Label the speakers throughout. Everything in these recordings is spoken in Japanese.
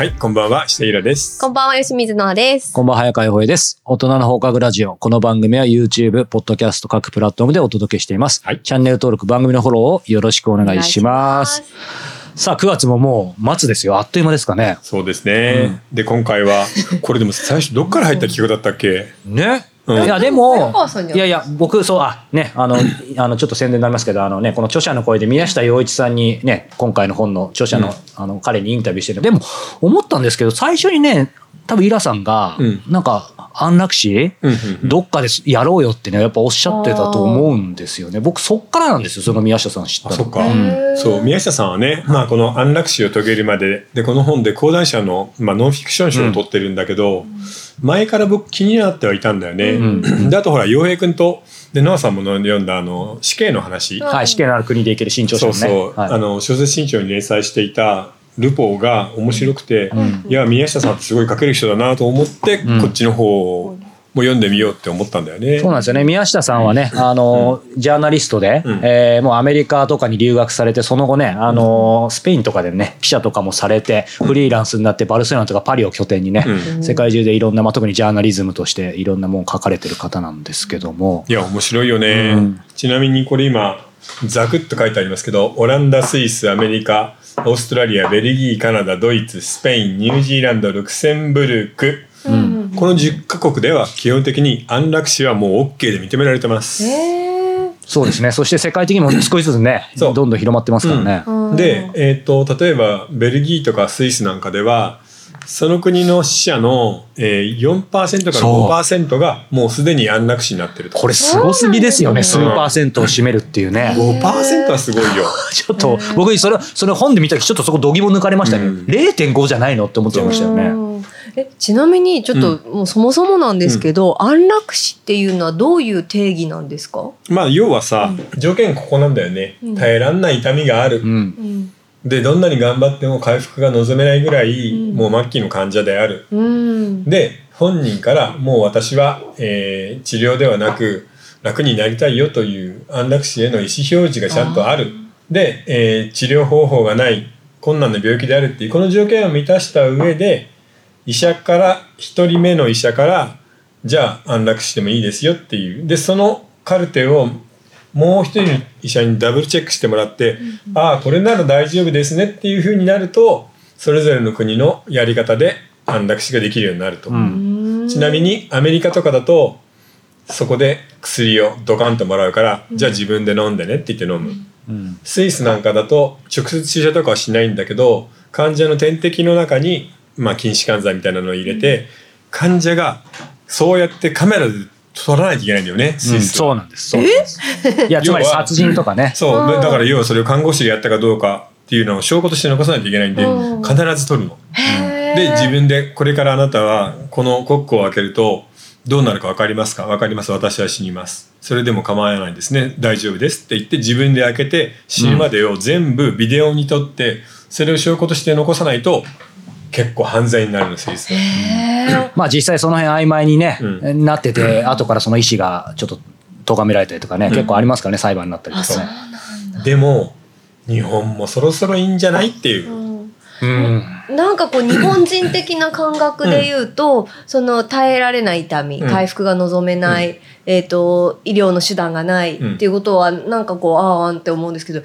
Speaker 1: はい、こんばんは、下平です。
Speaker 2: こんばんは、吉水のあです。
Speaker 3: こんばんは、早川洋平です。大人の放課後ラジオ。この番組は YouTube、ポッドキャスト各プラットフォームでお届けしています。
Speaker 1: はい
Speaker 3: チャンネル登録、番組のフォローをよろしくお願いします。さあ、9月ももう末ですよ。あっという間ですかね。
Speaker 1: そうですね。で、今回は、これでも最初どっから入った企画だったっけ？
Speaker 3: ね。
Speaker 1: うん。
Speaker 3: いや、で
Speaker 2: 早
Speaker 3: も
Speaker 2: い
Speaker 3: いやいや、僕、そう、あ、ね、あの、あの、ちょっと宣伝になりますけど、あのね、この著者の声で宮下洋一さんにね、今回の本の著者の、
Speaker 1: うん。
Speaker 3: あの、彼にインタビューしてる。でも、思ったんですけど、最初にね、多分イラさんが、
Speaker 1: うん。
Speaker 3: なんか、安楽死、
Speaker 1: うんうん
Speaker 3: どっかでやろうよってね、やっぱおっしゃってたと思うんですよね。僕そっからなんですよ、その宮下さん知った。
Speaker 1: そっか。
Speaker 2: うん
Speaker 1: そう、宮下さんはね、まあ、この安楽死を遂げるまで、で、この本で講談社の、まあ、ノンフィクション賞を取ってるんだけど、前から僕気になってはいたんだよね。
Speaker 3: ん
Speaker 1: で、あとほら、洋平君と、で、ノアさんも読んだ、あの、死刑の話。
Speaker 3: はい、死刑のある国で生きる新潮社のね。
Speaker 1: そうそう、
Speaker 3: はい
Speaker 1: あの小説新潮に連載していたルポーが面白くて、いや宮下さんってすごい書ける人だなと思って、
Speaker 3: ん。
Speaker 1: こっちの方も読んでみようって思ったんだよね。
Speaker 3: そうなんですよね。宮下さんはね、あの、ジャーナリストで、
Speaker 1: うん。
Speaker 3: えーもうアメリカとかに留学されて、その後ね、あの、スペインとかでね、記者とかもされて、フリーランスになって、バルセロナとかパリを拠点にね、
Speaker 1: うん。
Speaker 3: 世界中でいろんな、まあ、特にジャーナリズムとしていろんなもん書かれてる方なんですけども、
Speaker 1: いや面白いよね、
Speaker 3: うん。
Speaker 1: ちなみにこれ今ザクッと書いてありますけどオランダスイスアメリカオーストラリアベルギーカナダドイツスペインニュージーランドルクセンブルク
Speaker 2: うん。
Speaker 1: この10カ国では基本的に安楽死はもう OK で認められてます。
Speaker 2: えー
Speaker 3: そうですね。そして世界的にも少しずつね、どんどん広まってますからね。
Speaker 2: うん
Speaker 1: で、えー、と例えばベルギーとかスイスなんかではその国の死者の、えー、4%から
Speaker 3: そう。
Speaker 1: 5%がもうすでに安楽死になってると。
Speaker 3: これすごすぎですよね。数パーセントを占めるっていうね。
Speaker 1: 5%はすごいよ。
Speaker 3: ちょっと僕それそれ本で見た時ちょっとそこ度肝抜かれましたね、
Speaker 1: うん。
Speaker 3: 0.5じゃないのって思っちゃいましたよね、
Speaker 2: うん。えちなみにちょっともうそもそもなんですけど、安楽死っていうのはどういう定義なんですか、
Speaker 1: まあ要はさ、条件ここなんだよね、
Speaker 2: うん。
Speaker 1: 耐えらんない痛みがある、
Speaker 3: うん。
Speaker 2: うん
Speaker 1: でどんなに頑張っても回復が望めないぐらい、
Speaker 2: うん。
Speaker 1: もう末期の患者である。
Speaker 2: うん。
Speaker 1: で本人からもう私は、えー治療ではなく楽になりたいよという安楽死への意思表示がちゃんとある。で、えー治療方法がない困難な病気であるっていうこの条件を満たした上で医者から1人目の医者からじゃあ安楽してもいいですよっていう。でそのカルテをもう一人の医者にダブルチェックしてもらって、ああこれなら大丈夫ですねっていうふうになるとそれぞれの国のやり方で安楽死ができるようになると。
Speaker 3: うん。
Speaker 1: ちなみにアメリカとかだとそこで薬をドカンともらうから、じゃあ自分で飲んでねって言って飲む、
Speaker 3: うん。
Speaker 1: スイスなんかだと直接注射とかはしないんだけど患者の点滴の中に、まあ、筋弛緩剤みたいなのを入れて、患者がそうやってカメラで撮らないといけないんだよねスイスは。
Speaker 3: そうなんです。そういやつまり
Speaker 1: 要は
Speaker 3: 殺人とかね。
Speaker 1: そうだから要はそれを看護師がやったかどうかっていうのを証拠として残さないといけないんで
Speaker 2: うん。
Speaker 1: 必ず撮るの。で自分でこれからあなたはこのコックを開けるとどうなるか分かりますか？分かります。私は死にます。それでも構わないですね。大丈夫ですって言って自分で開けて死ぬまでを全部ビデオに撮ってそれを証拠として残さないと結構犯罪になるのスイスは
Speaker 2: へー
Speaker 3: まあ実際その辺曖昧にね、
Speaker 1: う
Speaker 3: なってて後からその意思がちょっと咎められたりとかね、結構ありますからね裁判になったりとかね。
Speaker 1: でも日本もそろそろいいんじゃないっていう、
Speaker 2: うん。
Speaker 3: うん
Speaker 2: なんかこう日本人的な感覚で言うと、その耐えられない痛み、
Speaker 1: うん。
Speaker 2: 回復が望めない、えっ、と医療の手段がない
Speaker 1: うん。
Speaker 2: っていうことはなんかこうあああんって思うんですけど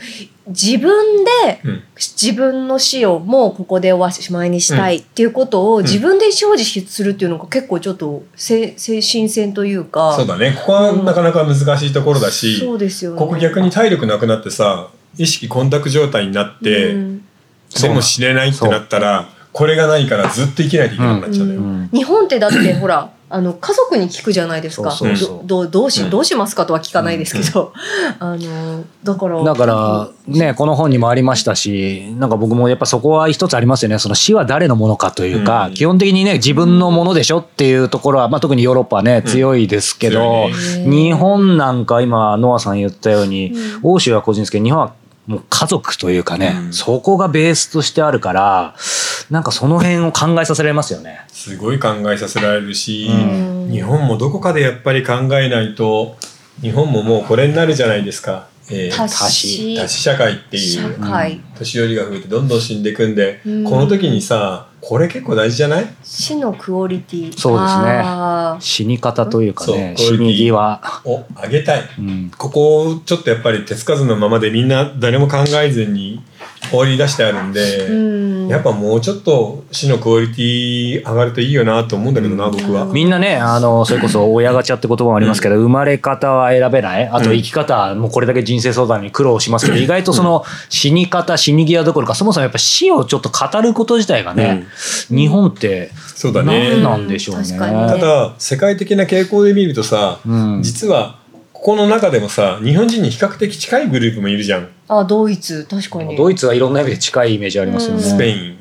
Speaker 2: 自分で
Speaker 1: うん。
Speaker 2: 自分の死をもうここでおしまいにしたいっていうことを自分で意思表示するっていうのが結構ちょっとせ精神戦というか
Speaker 1: そうだね。ここはなかなか難しいところだし、
Speaker 2: そうですよね。
Speaker 1: ここ逆に体力なくなってさ意識混濁状態になって、
Speaker 2: うん
Speaker 1: でも死ねないってなったらこれがないからずっと生きないといけなくなっちゃう。のよ。
Speaker 3: う。ん
Speaker 2: 日本ってだってほら あの家族に聞くじゃないですか。
Speaker 3: そうそうそう。
Speaker 2: どどどうし
Speaker 1: うん。
Speaker 2: どうしますかとは聞かないですけど、あのだから
Speaker 3: だからねこの本にもありましたしなんか僕もやっぱそこは一つありますよね。その死は誰のものかというか、
Speaker 1: うん。
Speaker 3: 基本的にね自分のものでしょっていうところは、まあ、特にヨーロッパはね強いですけど、日本なんか今ノアさん言ったように、
Speaker 2: うん。
Speaker 3: 欧州は個人ですけど日本はもう家族というかね、
Speaker 1: うん。
Speaker 3: そこがベースとしてあるからなんかその辺を考えさせられますよね。
Speaker 1: すごい考えさせられるし、
Speaker 3: うん。
Speaker 1: 日本もどこかでやっぱり考えないと日本ももうこれになるじゃないですかえー
Speaker 2: 多子
Speaker 1: 多子社会ってい
Speaker 2: 社
Speaker 1: う
Speaker 2: 会、
Speaker 1: 年寄りが増えてどんどん死んでいくんで、
Speaker 2: うん。
Speaker 1: この時にさこれ結構大事じゃない？
Speaker 2: 死のクオリティ。
Speaker 3: そうですね。死に方というかね
Speaker 1: そう
Speaker 3: 死に際、
Speaker 1: を上げたい。
Speaker 3: うん、
Speaker 1: ここをちょっとやっぱり手つかずのままでみんな誰も考えずに放り出してあるんで、
Speaker 2: うん。
Speaker 1: やっぱもうちょっと死のクオリティ上がるといいよなと思うんだけどな、
Speaker 2: うん。
Speaker 1: 僕は。
Speaker 3: みんなねあのそれこそ親ガチャって言葉もありますけど、生まれ方は選べない。あと生き方はもうこれだけ人生相談に苦労しますけど、意外とその死に方死に際どころかそもそもやっぱ死をちょっと語ること自体がね、日本って
Speaker 1: そうだね。
Speaker 3: 何なんでしょうね。
Speaker 1: ただ世界的な傾向で見るとさ、
Speaker 3: うん。
Speaker 1: 実はここの中でもさ日本人に比較的近いグループもいるじゃん。
Speaker 2: あドイツ。確かに。
Speaker 3: ドイツはいろんな意味で近いイメージありますよね。
Speaker 2: うん
Speaker 1: スペイン、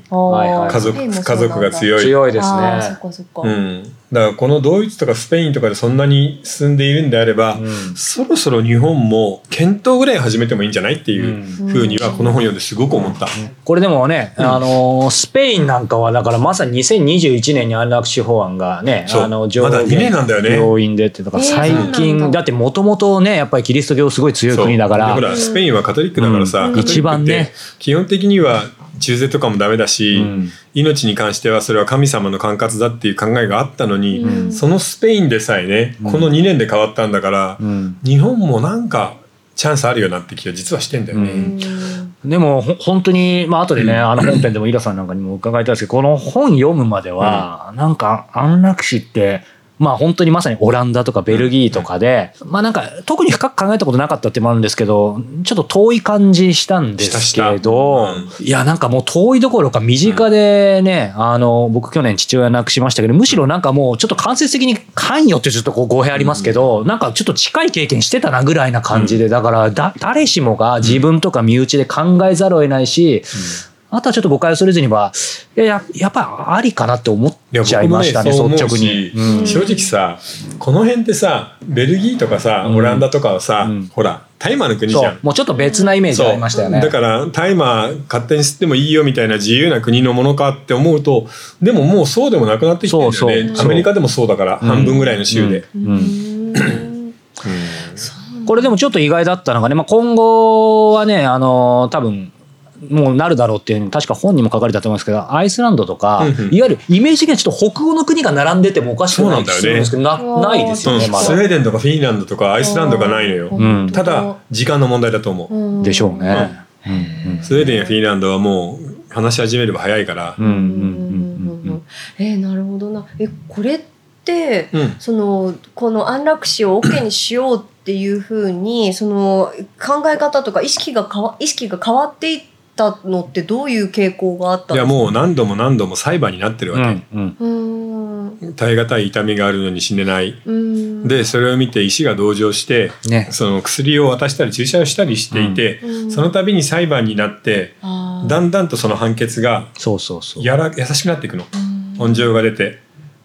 Speaker 1: 家族家族が強い。
Speaker 3: 強いですね。
Speaker 2: かそっか、
Speaker 1: うん、だからこのドイツとかスペインとかでそんなに進んでいるんであれば、
Speaker 3: うん。
Speaker 1: そろそろ日本も検討ぐらい始めてもいいんじゃないっていう
Speaker 3: うん。
Speaker 1: ふうにはこの本読んですごく思った。
Speaker 3: これでもね、あのスペインなんかはだからまさに2021年に安楽死法案がねあの上
Speaker 1: まだ二年なんだよね。
Speaker 3: 病院でってだから
Speaker 2: えー
Speaker 3: 最
Speaker 2: そうなんだ。
Speaker 3: 近だってもともとねやっぱりキリスト教すごい強い国だから。
Speaker 1: ほらスペインはカトリックだからさ、
Speaker 3: 一番ね。
Speaker 1: 基本的には中絶とかもダメだし、
Speaker 3: うん。
Speaker 1: 命に関してはそれは神様の管轄だっていう考えがあったのに、
Speaker 2: うん。
Speaker 1: そのスペインでさえねこの2年で変わったんだから、
Speaker 3: うん。
Speaker 1: 日本もなんかチャンスあるよなって気が実はしてんだよね。
Speaker 2: うん。
Speaker 3: でもほ本当にまあ後でねあの本編でもイラさんなんかにも伺いたいですけどこの本読むまではなんか安楽死ってまあ本当にまさにオランダとかベルギーとかでまあなんか特に深く考えたことなかったってもあるんですけどちょっと遠い感じしたんですけ
Speaker 1: した
Speaker 3: どいやなんかもう遠いどころか身近でねあの僕去年父親亡くしましたけどむしろなんかもうちょっと間接的に関与ってちょっとこう語弊ありますけどなんかちょっと近い経験してたなぐらいな感じでだからだ誰しもが自分とか身内で考えざるを得ないしあとはちょっと誤解を恐れずにはいやややっぱありかなって思っちゃいましたね
Speaker 1: ね
Speaker 3: 率直に。うん。
Speaker 1: 正直さこの辺ってさベルギーとかさ
Speaker 3: うん。
Speaker 1: オランダとかはさ、
Speaker 3: うん。
Speaker 1: ほら大麻の国じゃん。
Speaker 3: もうちょっと別なイメージありましたよね。
Speaker 1: だから大麻勝手に吸ってもいいよみたいな自由な国のものかって思うとでももうそうでもなくなってきてるんだよね。アメリカでもそうだから、
Speaker 3: う。ん。
Speaker 1: 半分ぐらいの州で、
Speaker 3: これでもちょっと意外だったのがね、まあ、今後はねあの多分もうなるだろうっていうふうに確か本にも書かれたと思いますけどアイスランドとか、
Speaker 1: うんうん。
Speaker 3: いわゆるイメージ的にはちょっと北欧の国が並んでてもおかしくないんですけどな
Speaker 2: そうなんだよね。
Speaker 3: ないですよね
Speaker 1: うん
Speaker 3: まだ。
Speaker 1: スウェーデンとかフィンランドとかアイスランドがないのよ、
Speaker 3: うん。
Speaker 1: ただ時間の問題だと思う、
Speaker 2: うん
Speaker 3: でしょうね。うん。
Speaker 1: スウェーデンやフィンランドはもう話し始めれば早いから、
Speaker 3: うんうんうんうん
Speaker 2: うん。うんうんえーなるほどな。えこれって
Speaker 1: うん。
Speaker 2: そのこの安楽死を OK にしようっていうふうにその考え方とか意識が変わ意識が変わっていったのってどういう傾向があった
Speaker 1: いや
Speaker 2: んですか？
Speaker 1: もう何度も何度も裁判になってるわけ、
Speaker 3: うんうん。
Speaker 2: うーん
Speaker 1: 耐え難い痛みがあるのに死ねない、
Speaker 2: うーん。
Speaker 1: でそれを見て医師が同情して
Speaker 3: ね。
Speaker 1: その薬を渡したり注射をしたりしていて、
Speaker 2: うん。
Speaker 1: その度に裁判になって
Speaker 2: あー。
Speaker 1: だんだんとその判決が
Speaker 3: そうそうそう。
Speaker 1: やら優しくなっていくの。
Speaker 2: うん。
Speaker 1: 本情が出て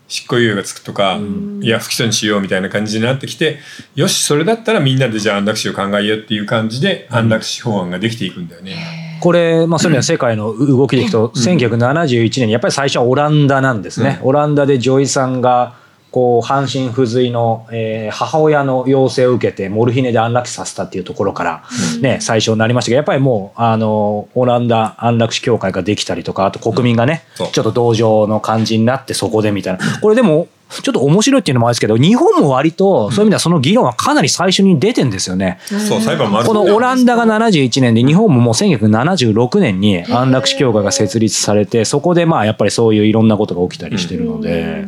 Speaker 1: 執行猶予がつくとか、
Speaker 2: うん。
Speaker 1: いや不起訴にしようみたいな感じになってきてよしそれだったらみんなでじゃあ安楽死を考えようっていう感じで安楽死法案ができていくんだよね。
Speaker 3: これ、まあ、そういう意味では世界の動きでいくと、1971年にやっぱり最初はオランダなんですね。オランダで女医さんがこう半身不随の、えー母親の要請を受けてモルヒネで安楽死させたっていうところから、ね、最初になりましたけどやっぱりもうあのオランダ安楽死協会ができたりとかあと国民がね、ちょっと同情の感じになってそこでみたいな。これでもちょっと面白いっていうのもあるんですけど日本も割とそういう意味ではその議論はかなり最初に出てんですよね。
Speaker 1: そう裁判もある。
Speaker 3: このオランダが71年で日本ももう1976年に安楽死協会が設立されてそこでまあやっぱりそういういろんなことが起きたりしてるので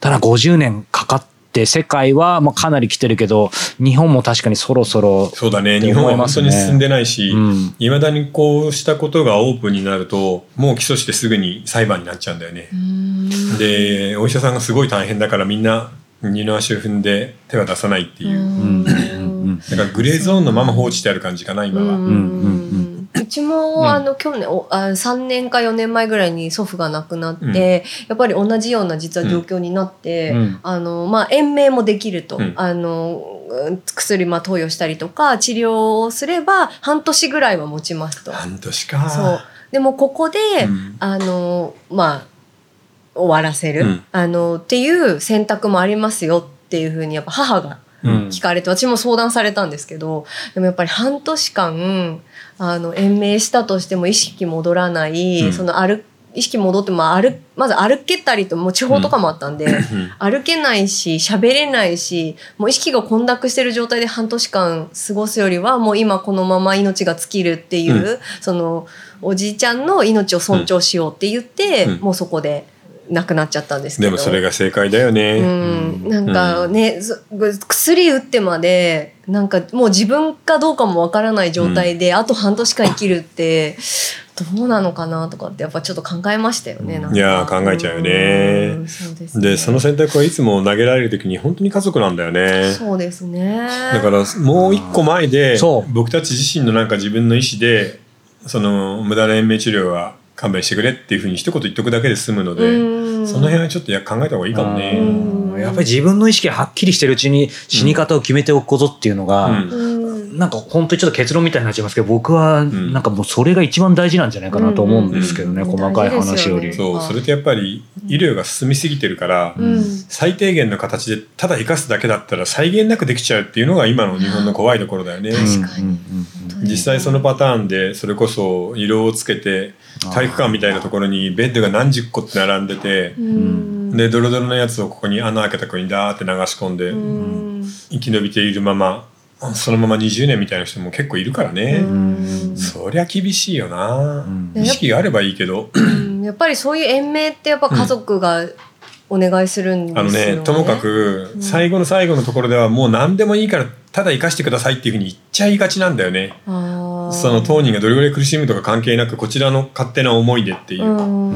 Speaker 3: ただ50年かかって世界はまあかなり来てるけど日本も確かにそろそろ
Speaker 1: そうだね。日本は本当に進んでないし
Speaker 3: うん。
Speaker 1: いま、未だにこうしたことがオープンになるともう起訴してすぐに裁判になっちゃうんだよね。でお医者さんがすごい大変だからみんな二の足を踏んで手は出さないっていう、
Speaker 3: うん。うんうん
Speaker 1: だからグレーゾーンのまま放置してある感じかな今は。
Speaker 2: うん。
Speaker 3: うん
Speaker 2: うちも、あの去年おあ3年か4年前ぐらいに祖父が亡くなって、やっぱり同じような実は状況になって、
Speaker 3: うん。
Speaker 2: あのまあ、延命もできると、
Speaker 1: うん。
Speaker 2: あのうん薬まあ投与したりとか治療をすれば半年ぐらいは持ちますと。
Speaker 1: 半年か。
Speaker 2: そう。でもここで、
Speaker 1: うん。
Speaker 2: あのまあ終わらせる、
Speaker 1: うん。
Speaker 2: あのっていう選択もありますよっていうふうにやっぱ母が
Speaker 3: うん。
Speaker 2: 聞かれて、私も相談されたんですけど、でもやっぱり半年間、あの、延命したとしても意識戻らない、
Speaker 1: うん。
Speaker 2: その歩、意識戻っても歩、まず歩けたりと、もう地方とかもあったんで、歩けないし、喋れないし、もう意識が混濁してる状態で半年間過ごすよりは、もう今このまま命が尽きるっていう、
Speaker 1: う
Speaker 2: その、おじいちゃんの命を尊重しようって言って、
Speaker 1: うん。
Speaker 2: もうそこで亡くなっちゃったんですけど。
Speaker 1: でもそれが正解だよね。
Speaker 2: うん、なんかね、そ薬打ってまでなんかもう自分かどうかもわからない状態で、あと半年間生きるってどうなのかなとかってやっぱちょっと考えましたよね。なんか
Speaker 1: いやー考えちゃうよね
Speaker 2: うんそうですね
Speaker 1: でその選択はいつも投げられる時に本当に家族なんだよね。
Speaker 2: そうですね。
Speaker 1: だからもう一個前で僕たち自身のなんか自分の意思でその無駄な延命治療は勘弁してくれっていうふうに一言言っとくだけで済むので、
Speaker 2: うん
Speaker 1: その辺はちょっとや考えた方がいいかもね。
Speaker 2: うん。
Speaker 3: やっぱり自分の意識がはっきりしてるうちに死に方を決めておくことっていうのが、なんか本当にちょっと結論みたいになっちゃいますけど僕は
Speaker 1: ん。
Speaker 3: なんかもうそれが一番大事なんじゃないかなと思うんですけどね、
Speaker 2: うん。
Speaker 3: 細かい話より。
Speaker 1: そうそれってやっぱり医療が進みすぎてるから、
Speaker 2: うん。
Speaker 1: 最低限の形でただ生かすだけだったら際限なくできちゃうっていうのが今の日本の怖いところだよね。実際そのパターンでそれこそ色をつけて体育館みたいなところにベッドが何十個って並んでて
Speaker 2: うん
Speaker 1: でドロドロのやつをここに穴開けた子にダーって流し込んで
Speaker 2: うん。
Speaker 1: 生き延びているままそのまま20年みたいな人も結構いるからね。
Speaker 2: うん。
Speaker 1: そりゃ厳しいよな。
Speaker 3: うん。
Speaker 1: 意識があればいいけど。
Speaker 2: うん。やっぱりそういう延命ってやっぱ家族がお願いするんですよ
Speaker 1: あのねともかく最後の最後のところではもう何でもいいからただ生かしてくださいっていうふうに言っちゃいがちなんだよね。その当人がどれぐらい苦しむとか関係なくこちらの勝手な思いでっていう
Speaker 2: う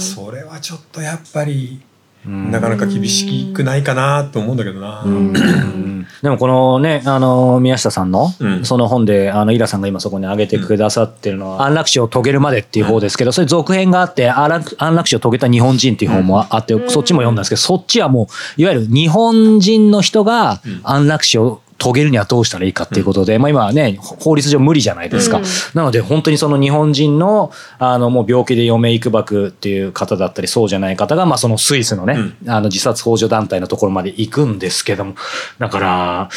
Speaker 1: それはちょっとやっぱり
Speaker 3: うん。
Speaker 1: なかなか厳しくないかなと思うんだけどな。
Speaker 2: うん。
Speaker 3: でもこのね、あの、宮下さんの、
Speaker 1: うん。
Speaker 3: その本で、あの、イラさんが今そこに挙げてくださってるのは、安楽死を遂げるまでっていう方ですけど、それ続編があって、安楽安楽死を遂げた日本人っていう本もあって、
Speaker 2: うん。
Speaker 3: そっちも読んだんですけど、そっちはもう、いわゆる日本人の人が
Speaker 1: うん。
Speaker 3: 安楽死を遂げるにはどうしたらいいかっていうことで、まあ今はね、法律上無理じゃないですか。
Speaker 2: うん。
Speaker 3: なので本当にその日本人の、あの、もう病気で余命いくばくっていう方だったり、そうじゃない方が、まあそのスイスのね、あの自殺幇助団体のところまで行くんですけども、だから、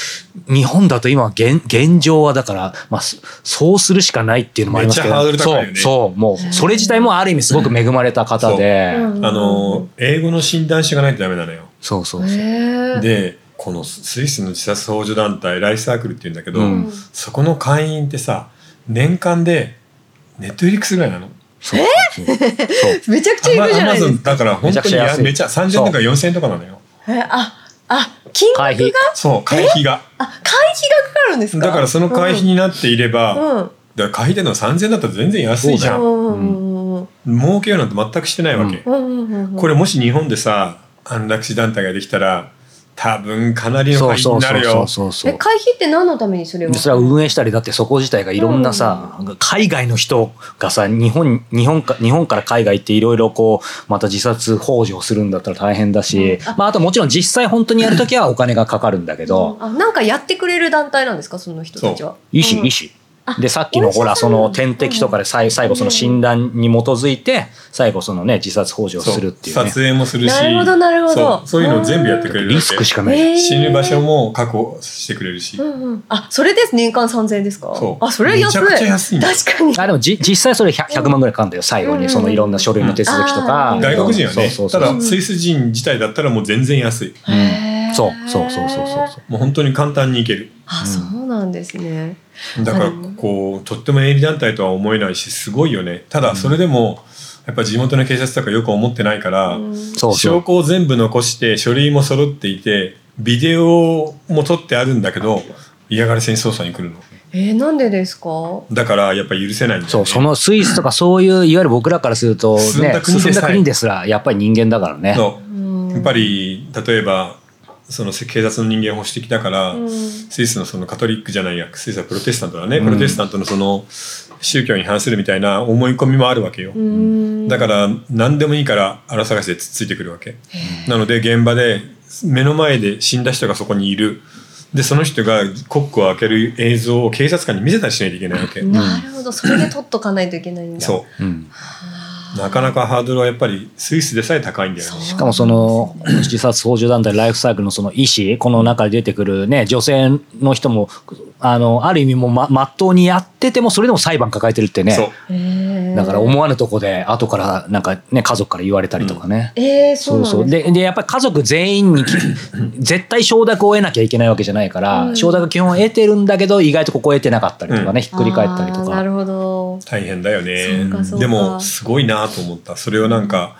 Speaker 3: 日本だと今現、現状はだから、まあそそうするしかないっていうのもありますけど、
Speaker 1: ね。
Speaker 3: そう、そう、もう、それ自体もある意味すごく恵まれた方で、
Speaker 2: うん。
Speaker 1: あの英語の診断書がないとダメなのよ。
Speaker 3: そうそうそう。
Speaker 1: でこのスイスの自殺幇助団体ライフサークルっていうんだけど、
Speaker 3: うん
Speaker 1: そこの会員ってさ年間でネットフリックスぐらいなの。
Speaker 3: そうそうそう
Speaker 2: めちゃくちゃいるじゃないですか。
Speaker 1: だから本当に
Speaker 3: めちゃくちゃ安い
Speaker 1: やめちゃ3000とか4000とかなのよ。
Speaker 2: えあ、あ、金額
Speaker 3: 会費。
Speaker 1: そう会費が。
Speaker 2: あ、会費がかかるんですか？
Speaker 1: だからその会費になっていれば、
Speaker 2: うん。
Speaker 1: だから会費での3000だったら全然安いじゃ。
Speaker 2: うんん。うん。
Speaker 1: 儲けようなんて全くしてないわけ。
Speaker 2: うん。うん。
Speaker 1: これもし日本でさ安楽死団体ができたら多分かなりの会費になるよ。
Speaker 2: え、会費って何のためにそれを
Speaker 3: でそれは運営したりだってそこ自体がいろんなさ、海外の人がさ日本日本か日本から海外っていろいろこうまた自殺幇助をするんだったら大変だし、
Speaker 2: うん。あ
Speaker 3: まあ、あともちろん実際本当にやるときはお金がかかるんだけど、
Speaker 2: あ、なんかやってくれる団体なんですかその人たちは？う。ん
Speaker 3: 医師医師
Speaker 2: あ
Speaker 3: でさっきのほらその点滴とかで最最後その診断に基づいて最後そのね自殺幇助をするっていうね。
Speaker 1: 撮影もするし
Speaker 2: なるほどなるほど。
Speaker 1: そう。そういうのを全部やってくれる
Speaker 3: リスクしか
Speaker 1: か
Speaker 3: ない、
Speaker 1: 死ぬ場所も確保してくれるし、
Speaker 2: うんうん。あ、それです。年間3000円ですか？
Speaker 1: そう。
Speaker 2: あ、それ安い。
Speaker 1: めちゃくちゃ安い
Speaker 2: 確かに。
Speaker 3: あでもじ実際それ 100, 100万ぐらいかかるんだよ。最後にそのいろんな書類の手続きとか、
Speaker 2: うん
Speaker 1: 外国人はね。
Speaker 3: そうそうそう。
Speaker 1: ただスイス人自体だったらもう全然安い。
Speaker 2: へー
Speaker 3: そうそうそうそうそうそう。
Speaker 1: もう本当に簡単に行ける。
Speaker 2: あ、そうなんですね。
Speaker 1: だから
Speaker 2: うん
Speaker 1: こうとっても営利団体とは思えないしすごいよね。ただそれでもやっぱ地元の警察とかよく思ってないから、
Speaker 2: う。ん
Speaker 1: 証拠を全部残して書類も揃っていてビデオも撮ってあるんだけど嫌がらせに捜査に来るの。
Speaker 2: えー、なんでですか？
Speaker 1: だからやっぱり許せないんだよね。
Speaker 3: そう、そのスイスとかそういう、いわゆる僕らからすると、ね、進んだ国ですら、やっぱり人間だからね。
Speaker 1: そう。
Speaker 2: うん。
Speaker 1: やっぱり例えばその警察の人間を保守的だから、
Speaker 2: うん。
Speaker 1: スイスのそのカトリックじゃないやスイスはプロテスタントだね、
Speaker 3: うん。
Speaker 1: プロテスタントのその宗教に反するみたいな思い込みもあるわけよ、
Speaker 2: うん。
Speaker 1: だから何でもいいから荒探しでつっついてくるわけ。なので現場で目の前で死んだ人がそこにいる。でその人がコックを開ける映像を警察官に見せたりしないといけないわけ、
Speaker 2: なるほど。それで取っとかないといけないんだ。
Speaker 1: そう。
Speaker 3: うん。
Speaker 1: なかなかハードルはやっぱりスイスでさえ高いんだよね。
Speaker 3: しかもその自殺幇助団体ライフサイクルのその医師この中で出てくるね女性の人もあのある意味もうままっとうにやっててもそれでも裁判抱えてるって
Speaker 1: そう。
Speaker 3: ねだから思わぬとこで後からなんかね家族から言われたりとかね。
Speaker 2: えー、そ
Speaker 3: そうそう。ででやっぱり家族全員にき 絶対承諾を得なきゃいけないわけじゃないから、
Speaker 2: うん。
Speaker 3: 承諾基本得てるんだけど意外とここ得てなかったりとかね、
Speaker 1: うん
Speaker 3: ひっくり返ったりとか。
Speaker 2: なるほど。
Speaker 1: 大変だよね。でもすごいなと思った。それをなんか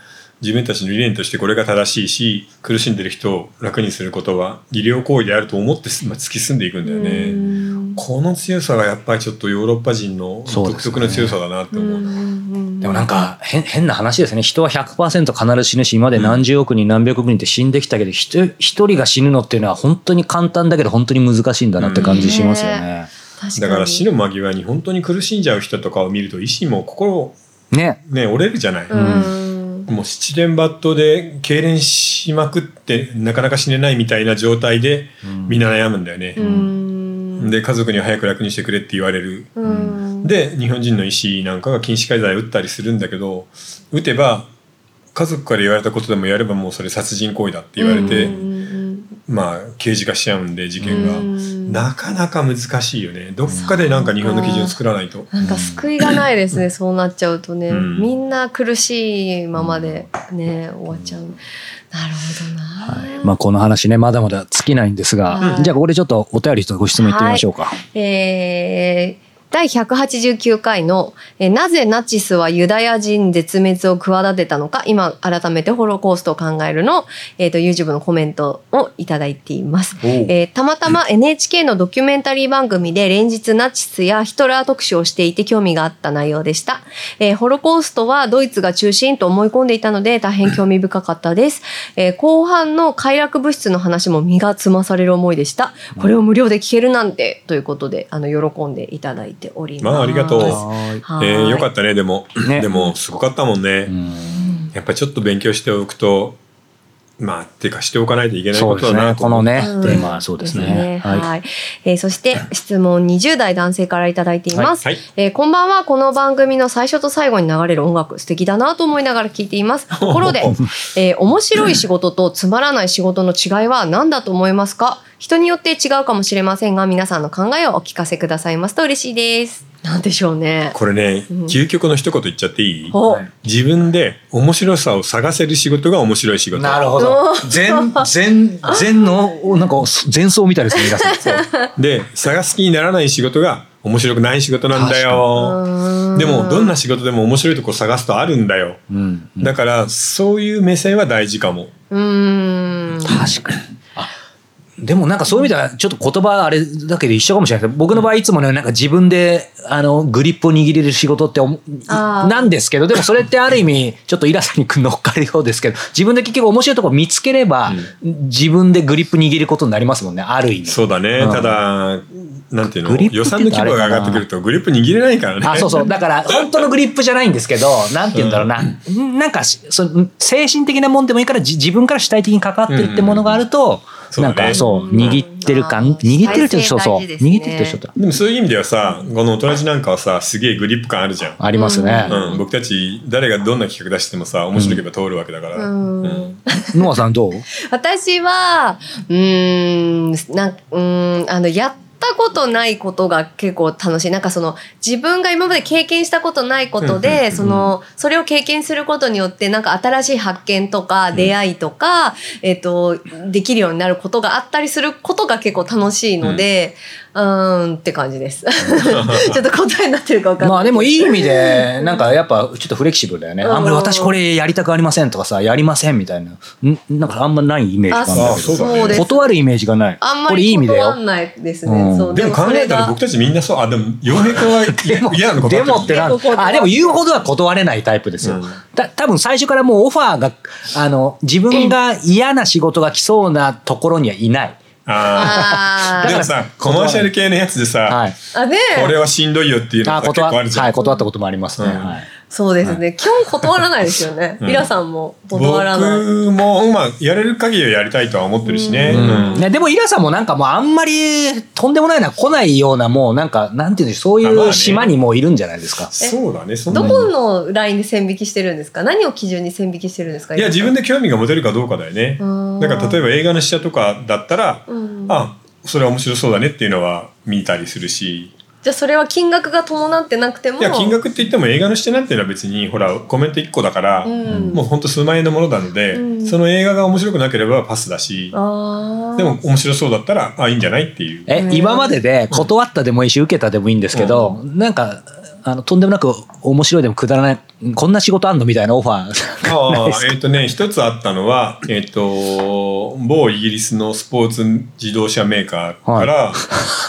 Speaker 1: 自分たちの理念としてこれが正しいし苦しんでる人を楽にすることは医療行為であると思ってすまあ突き進んでいくんだよ
Speaker 2: う
Speaker 1: ね
Speaker 2: ん。
Speaker 1: この強さがやっぱりちょっとヨーロッパ人の独特の強さだなって思う。
Speaker 2: うん
Speaker 3: でもなんか変変な話ですね。人は100%必ず死ぬし今まで何十億人何百億人って死んできたけどひと一人が死ぬのっていうのは本当に簡単だけど本当に難しいんだなって感じしますよね。
Speaker 1: だから死ぬ間際に本当に苦しんじゃう人とかを見ると意志も心
Speaker 3: ね。
Speaker 1: ね折れるじゃない、
Speaker 2: うん
Speaker 1: もう七連抜刀で痙攣しまくってなかなか死ねないみたいな状態でみんな悩むんだよね、
Speaker 2: うん。
Speaker 1: で家族には早く楽にしてくれって言われる、
Speaker 2: うん。
Speaker 1: で日本人の医師なんかが禁止改剤を打ったりするんだけど打てば家族から言われたことでもやればもうそれ殺人行為だって言われて、
Speaker 2: うん
Speaker 1: まあ刑事化しちゃうんで事件が、
Speaker 2: うん。
Speaker 1: なかなか難しいよね。どっかでなんか日本の基準作らないと。
Speaker 2: なんか救いがないですね、そうなっちゃうとね、
Speaker 1: うん。
Speaker 2: みんな苦しいままでね終わっちゃう。なるほどな、
Speaker 3: はい。まあこの話ねまだまだ尽きないんですが、
Speaker 2: はい。
Speaker 3: じゃあここでちょっとお便りとご質問いってみましょうか。
Speaker 2: えー第189回の、えーなぜナチスはユダヤ人絶滅を企てたのか、今改めてホロコーストを考えるの、えーと、YouTube のコメントをいただいています。えーたまたま NHK のドキュメンタリー番組で連日ナチスやヒトラー特集をしていて興味があった内容でした。えーホロコーストはドイツが中心と思い込んでいたので大変興味深かったです。えー後半の快楽物質の話も身がつまされる思いでした。これを無料で聞けるなんてということで、あの、喜んでいただいております。
Speaker 1: まあありがとう。えーよかったね。でも、
Speaker 3: ね。
Speaker 1: でもすごかったもんね、
Speaker 3: うん。
Speaker 1: やっぱりちょっと勉強しておくとまあっていうかしておかないといけない。ことだなと
Speaker 3: このね、
Speaker 2: うん。
Speaker 3: テーマはそうですね。
Speaker 2: はい、
Speaker 3: はい。
Speaker 2: えーそして質問20代男性からいただいています、
Speaker 1: はい。はい。
Speaker 2: えーこんばんは。この番組の最初と最後に流れる音楽素敵だなと思いながら聞いています。ところで、えー面白い仕事とつまらない仕事の違いは何だと思いますか？人によって違うかもしれませんが皆さんの考えをお聞かせくださいますと嬉しいです。なんでしょうね。
Speaker 1: これね、
Speaker 2: うん。
Speaker 1: 究極の一言言っちゃっていい？自分で面白さを探せる仕事が面白い仕事。
Speaker 3: なるほ
Speaker 2: お
Speaker 3: ど。
Speaker 2: ー。
Speaker 3: 全、全、全の、なんか前奏みたいですね、皆さん。
Speaker 1: で探す気にならない仕事が面白くない仕事なんだよ。でもどんな仕事でも面白いとこ探すとあるんだよ。
Speaker 3: うん。
Speaker 1: だからそういう目線は大事かも。
Speaker 2: うーん。
Speaker 3: 確かに。あでもなんかそういう意味ではちょっと言葉あれだけど一緒かもしれないけど僕の場合いつもねなんか自分であのグリップを握れる仕事ってなんですけどでもそれってある意味ちょっとイラさんに乗っかるようですけど自分で結局面白いところ見つければ自分でグリップ握ることになりますもんねある意味。
Speaker 1: そうだね、
Speaker 3: うん。
Speaker 1: ただなんていうの？予算の規模が上がってくるとグリップ握れないからね。
Speaker 3: あそうそう。だから 本当のグリップじゃないんですけどなんて言うんだろうな、なんかしその精神的なもんでもいいからじ自分から主体的に関わってるってものがあると、
Speaker 1: そうだね
Speaker 3: なんかそう
Speaker 2: うん。
Speaker 3: 握ってる感、
Speaker 2: うん。
Speaker 3: 握ってるってそう。そう、握ってるって人と
Speaker 1: でもそういう意味ではさこの大人じなんかはさすげえグリップ感あるじゃん、
Speaker 3: ありますね。
Speaker 1: うん、僕たち誰がどんな企画出してもさ面白ければ通るわけだから、
Speaker 2: うん。
Speaker 1: うん。
Speaker 3: ノアさんどう？
Speaker 2: 私はうーんなんうーんあのやったことないことが結構楽しい。なんかその自分が今まで経験したことないことでそのそれを経験することによってなんか新しい発見とか出会いとか、えっとできるようになることがあったりすることが結構楽しいので、うーんって感じです。ちょっと答えになってるか分かんない。
Speaker 3: まあでもいい意味でなんかやっぱちょっとフレキシブルだよね。
Speaker 2: うん
Speaker 3: あんまり私これやりたくありませんとかさやりませんみたいな。んなんかあんまないイメージがあるんだけど
Speaker 1: あそうだね。
Speaker 3: 断るイメージがない。
Speaker 2: あんま
Speaker 3: これいい意味だよ。
Speaker 2: り断んないですね。
Speaker 3: うん
Speaker 2: そう
Speaker 1: でも考えたら僕たちみんなそうあでも洋平君は
Speaker 3: でも
Speaker 1: 嫌なのこと
Speaker 3: でもってなあでも言うほどは断れないタイプですよ。
Speaker 1: うん
Speaker 3: だ多分最初からもうオファーがあの自分が嫌な仕事が来そうなところにはいない。
Speaker 1: あ
Speaker 2: あ
Speaker 1: でもさコマーシャル系のやつでさ、
Speaker 3: はい。
Speaker 1: これはしんどいよっていうの
Speaker 3: あ
Speaker 1: が結構あ
Speaker 3: 断
Speaker 1: るじゃん、
Speaker 3: はい断ったこともありますね。
Speaker 2: うん
Speaker 3: はい。
Speaker 2: そうですね。基本断らないですよね。
Speaker 1: うん
Speaker 2: イラさんも断らない。
Speaker 1: 僕も、まあ、やれる限りはやりたいとは思ってるしね。
Speaker 3: うん
Speaker 1: うん
Speaker 3: ね、でもイラさんもなんかもうあんまりとんでもないのは来ないようなもうなんかなんていうんでしょうそういう島にもういるんじゃないですか。
Speaker 1: そうだね、そんな
Speaker 2: ど
Speaker 1: に
Speaker 2: このラインで線引きしてるんですか？何を基準に線引きしてるんですか？
Speaker 1: いや、自分で興味が持てるかどうかだよね。
Speaker 2: うん
Speaker 1: だから、例えば映画の試写とかだったら、
Speaker 2: うん
Speaker 1: あ、それは面白そうだねっていうのは見たりするし、
Speaker 2: じゃあそれは金額が伴ってなくても。
Speaker 1: いや、金額って言っても映画の視点なんていうのは別に、ほら、コメント1個だから、
Speaker 2: うん。
Speaker 1: もうほんと数万円のものなので、
Speaker 2: うん。
Speaker 1: その映画が面白くなければパスだし、でも面白そうだったら、あ、いいんじゃないっていう。
Speaker 3: え、
Speaker 2: うん
Speaker 3: 今までで断ったでもいいし受けたでもいいんですけど、なんかあのとんでもなく面白いでもくだらないこんな仕事あんのみたいなオファー
Speaker 1: ああえっ、とね、一つあったのは、えっ、と、某イギリスのスポーツ自動車メーカーから、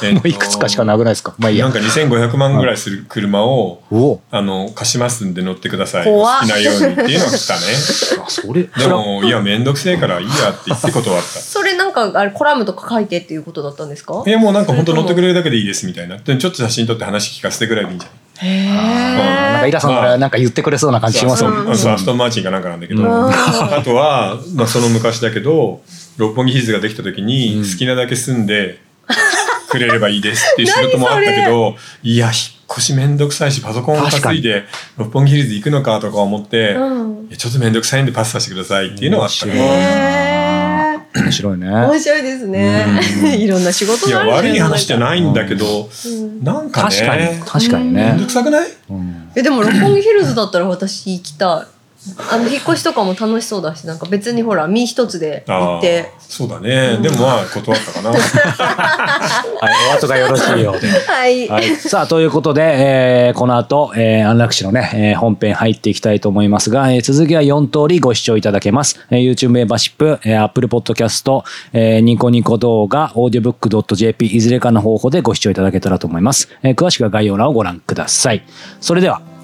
Speaker 1: えっ
Speaker 3: もういくつかしかなくないですか？まあいいや。
Speaker 1: なんか2500万ぐらいする車を、
Speaker 3: おお
Speaker 1: あの、貸しますんで乗ってください。好きなようにっていうのが来たね。
Speaker 3: あそれ
Speaker 1: でも、いや、めんどくせえからいいやって言って断っ
Speaker 2: それなんかあれコラムとか書いてっていうことだったんですか？
Speaker 1: た。いや、もうなんか本当乗ってくれるだけでいいですみたいな。でちょっと写真撮って話聞かせてくればいいんじゃない？
Speaker 2: へ
Speaker 3: なんかイラさんからなんか言ってくれそうな感じします
Speaker 1: そう。
Speaker 3: もん
Speaker 1: あそうアストンマーチンかなんかなんだけど、
Speaker 3: うん。
Speaker 1: あとは、まあ、その昔だけど六本木ヒルズができた時に好きなだけ住んでくれればいいですっていう仕事もあったけどいや引っ越しめんどくさいしパソコンを担いで六本木ヒルズ行くのかとか思って、ちょっとめんどくさいんでパスさせてくださいっていうのはあったか
Speaker 3: 面白い
Speaker 1: な。
Speaker 2: へー
Speaker 3: 面白いね。
Speaker 2: 面白いですね。いろんな仕事
Speaker 1: いや悪い話じゃないんだけど、
Speaker 2: うん。
Speaker 1: なんか
Speaker 3: 確かに
Speaker 1: ね
Speaker 3: 確かに
Speaker 1: めんど
Speaker 3: ね
Speaker 1: くさくない？
Speaker 3: うん。
Speaker 2: えでも六本木ヒルズだったら私行きたい。あの引っ越しとかも楽しそうだしなんか別にほら身一つで行って
Speaker 1: そうだね、でもまあ断ったかな
Speaker 3: はい、お後がよろしいようで。
Speaker 2: はい、
Speaker 3: はい、さあということで、えーこの後、えー安楽死のね、えー本編入っていきたいと思いますが、えー続きは4通りご視聴いただけます。えー YouTube メンバーシップ、えー Apple Podcast、えーニコニコ動画、audiobook.jp いずれかの方法でご視聴いただけたらと思います。えー詳しくは概要欄をご覧ください。それでは。